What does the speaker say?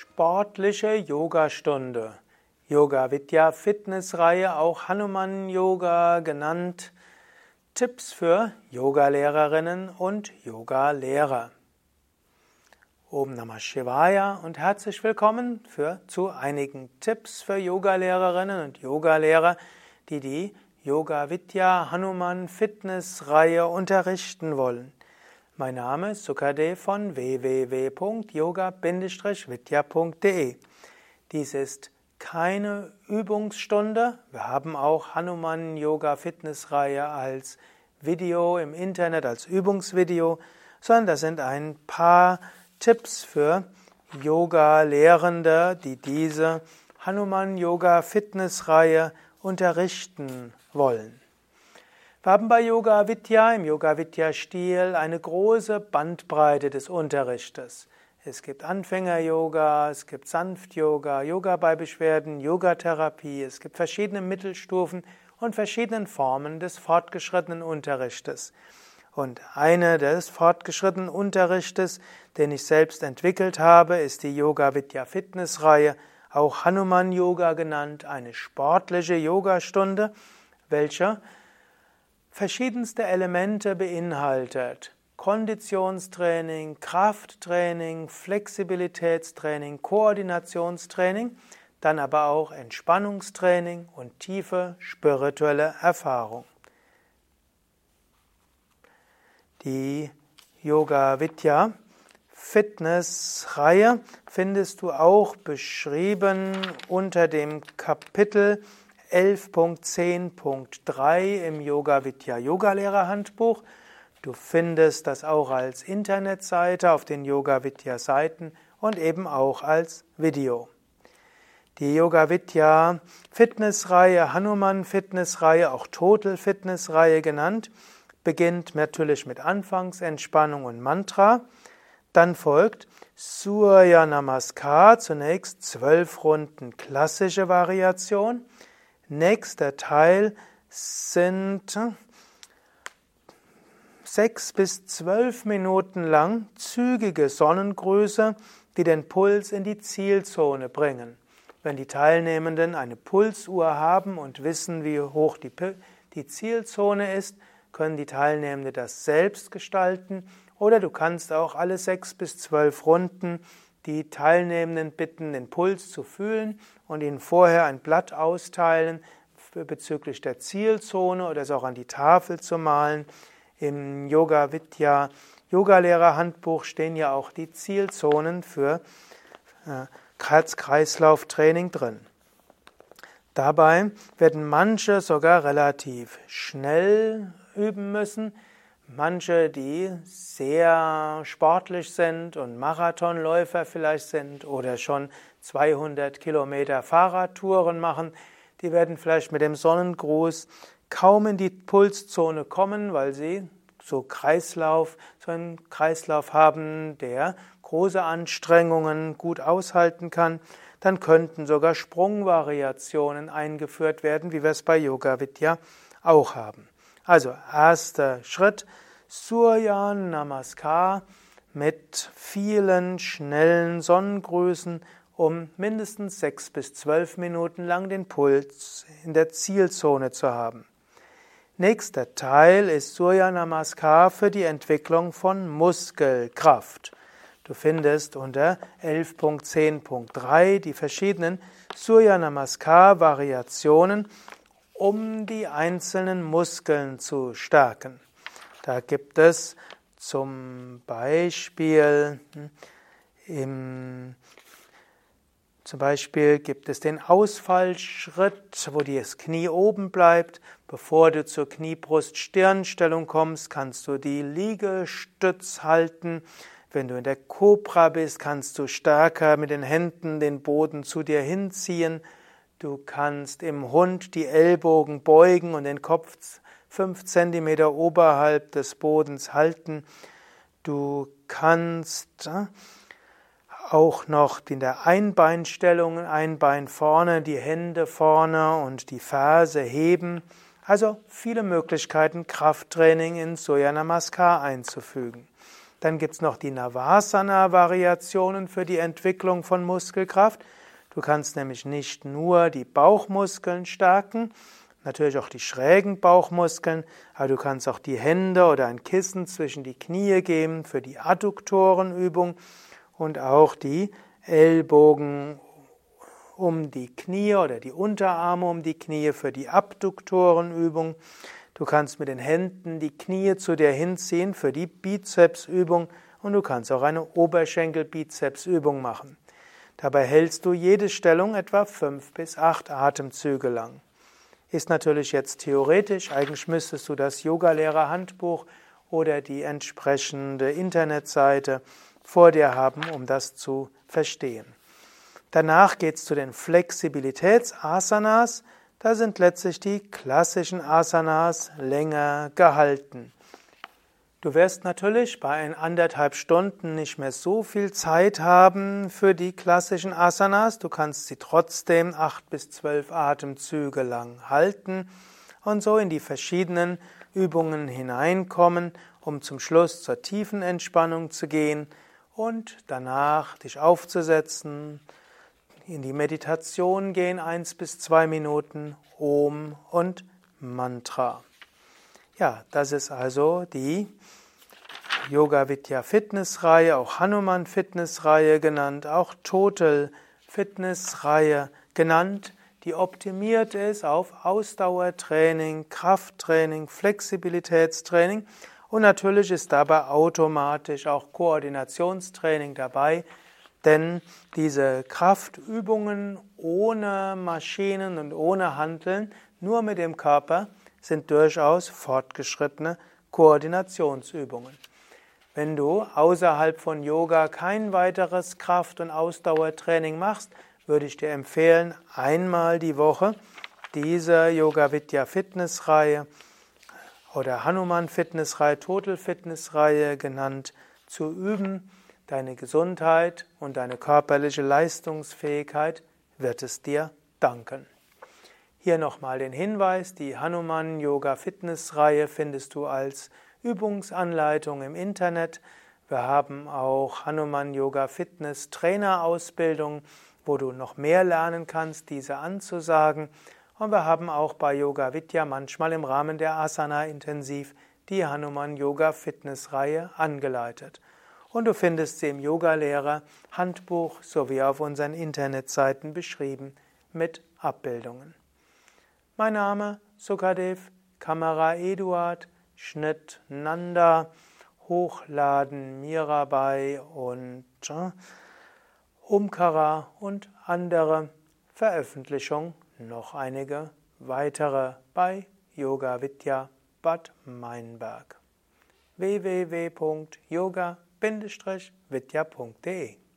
Sportliche Yogastunde. Yoga Vidya Fitnessreihe, auch Hanuman Yoga genannt. Tipps für Yogalehrerinnen und Yogalehrer. Om Namah Shivaya und herzlich willkommen für, zu einigen Tipps für Yogalehrerinnen und Yogalehrer, die die Yoga Vidya Hanuman Fitnessreihe unterrichten wollen. Mein Name ist Sukadev von www.yoga-vidya.de. Dies ist keine Übungsstunde. Wir haben auch Hanuman Yoga Fitnessreihe als Video im Internet, als Übungsvideo, sondern das sind ein paar Tipps für Yoga-Lehrende, die diese Hanuman Yoga Fitnessreihe unterrichten wollen. Wir haben bei Yoga Vidya im Yoga Vidya Stil eine große Bandbreite des Unterrichtes. Es gibt Anfänger-Yoga, es gibt Sanft-Yoga, Yoga bei Beschwerden, Yogatherapie, es gibt verschiedene Mittelstufen und verschiedene Formen des fortgeschrittenen Unterrichtes. Und eine des fortgeschrittenen Unterrichtes, den ich selbst entwickelt habe, ist die Yoga Vidya Fitness Reihe, auch Hanuman Yoga genannt, eine sportliche Yogastunde, welche verschiedenste Elemente beinhaltet. Konditionstraining, Krafttraining, Flexibilitätstraining, Koordinationstraining, dann aber auch Entspannungstraining und tiefe spirituelle Erfahrung. Die Yoga Vidya Fitness-Reihe findest du auch beschrieben unter dem Kapitel 11.10.3 im Yoga Vidya Yogalehrer Handbuch. Du findest das auch als Internetseite auf den Yoga Vidya Seiten und eben auch als Video. Die Yoga Vidya Fitnessreihe, Hanuman Fitnessreihe, auch Total Fitnessreihe genannt, beginnt natürlich mit Anfangsentspannung und Mantra. Dann folgt Surya Namaskar, zunächst zwölf Runden klassische Variation. Nächster Teil sind sechs bis zwölf Minuten lang zügige Sonnengrüße, die den Puls in die Zielzone bringen. Wenn die Teilnehmenden eine Pulsuhr haben und wissen, wie hoch die, die Zielzone ist, können die Teilnehmenden das selbst gestalten oder du kannst auch alle sechs bis zwölf Runden die Teilnehmenden bitten, den Puls zu fühlen und ihnen vorher ein Blatt austeilen bezüglich der Zielzone oder es auch an die Tafel zu malen. Im Yoga Vidya Yogalehrer Handbuch stehen ja auch die Zielzonen für äh, Herz-Kreislauf-Training drin. Dabei werden manche sogar relativ schnell üben müssen, Manche, die sehr sportlich sind und Marathonläufer vielleicht sind oder schon 200 Kilometer Fahrradtouren machen, die werden vielleicht mit dem Sonnengruß kaum in die Pulszone kommen, weil sie so Kreislauf, so einen Kreislauf haben, der große Anstrengungen gut aushalten kann. Dann könnten sogar Sprungvariationen eingeführt werden, wie wir es bei Yoga Vidya auch haben. Also erster Schritt, Surya Namaskar mit vielen schnellen Sonnengrüßen, um mindestens sechs bis zwölf Minuten lang den Puls in der Zielzone zu haben. Nächster Teil ist Surya Namaskar für die Entwicklung von Muskelkraft. Du findest unter 11.10.3 die verschiedenen Surya Namaskar Variationen um die einzelnen Muskeln zu stärken. Da gibt es zum Beispiel hm, im zum Beispiel gibt es den Ausfallschritt, wo das Knie oben bleibt. Bevor du zur Kniebrust-Stirnstellung kommst, kannst du die Liegestütz halten. Wenn du in der Kobra bist, kannst du stärker mit den Händen den Boden zu dir hinziehen. Du kannst im Hund die Ellbogen beugen und den Kopf fünf Zentimeter oberhalb des Bodens halten. Du kannst äh, auch noch in der Einbeinstellung, ein Bein vorne, die Hände vorne und die Ferse heben. Also viele Möglichkeiten, Krafttraining in Soya Namaskar einzufügen. Dann gibt es noch die Navasana-Variationen für die Entwicklung von Muskelkraft. Du kannst nämlich nicht nur die Bauchmuskeln stärken, natürlich auch die schrägen Bauchmuskeln, aber du kannst auch die Hände oder ein Kissen zwischen die Knie geben für die Adduktorenübung und auch die Ellbogen um die Knie oder die Unterarme um die Knie für die Abduktorenübung. Du kannst mit den Händen die Knie zu dir hinziehen für die Bizepsübung und du kannst auch eine Oberschenkel-Bizepsübung machen. Dabei hältst du jede Stellung etwa fünf bis acht Atemzüge lang. Ist natürlich jetzt theoretisch, eigentlich müsstest du das Yogalehrer-Handbuch oder die entsprechende Internetseite vor dir haben, um das zu verstehen. Danach geht es zu den Flexibilitätsasanas. Da sind letztlich die klassischen Asanas länger gehalten. Du wirst natürlich bei anderthalb Stunden nicht mehr so viel Zeit haben für die klassischen Asanas. Du kannst sie trotzdem acht bis zwölf Atemzüge lang halten und so in die verschiedenen Übungen hineinkommen, um zum Schluss zur tiefen Entspannung zu gehen und danach dich aufzusetzen, in die Meditation gehen, eins bis zwei Minuten Om und Mantra. Ja, das ist also die Yoga Vidya Fitness Reihe, auch Hanuman Fitness Reihe genannt, auch Total Fitness Reihe genannt, die optimiert ist auf Ausdauertraining, Krafttraining, Flexibilitätstraining und natürlich ist dabei automatisch auch Koordinationstraining dabei, denn diese Kraftübungen ohne Maschinen und ohne Handeln, nur mit dem Körper, sind durchaus fortgeschrittene Koordinationsübungen. Wenn du außerhalb von Yoga kein weiteres Kraft- und Ausdauertraining machst, würde ich dir empfehlen, einmal die Woche diese Yoga Vidya Fitness Reihe oder Hanuman Fitness Reihe, Total Fitness Reihe genannt, zu üben Deine Gesundheit und deine körperliche Leistungsfähigkeit wird es dir danken. Hier nochmal den Hinweis, die Hanuman Yoga Fitness Reihe findest du als Übungsanleitung im Internet. Wir haben auch Hanuman Yoga Fitness Trainer Ausbildung, wo du noch mehr lernen kannst, diese anzusagen. Und wir haben auch bei Yoga Vidya manchmal im Rahmen der Asana Intensiv die Hanuman Yoga Fitness Reihe angeleitet und du findest sie im Yogalehrer Handbuch sowie auf unseren Internetseiten beschrieben mit Abbildungen. Mein Name Sukadev, Kamera Eduard, Schnitt Nanda, Hochladen Mirabai und Umkara und andere. Veröffentlichung noch einige weitere bei Yoga Vidya Bad Meinberg. www.yoga vidya.de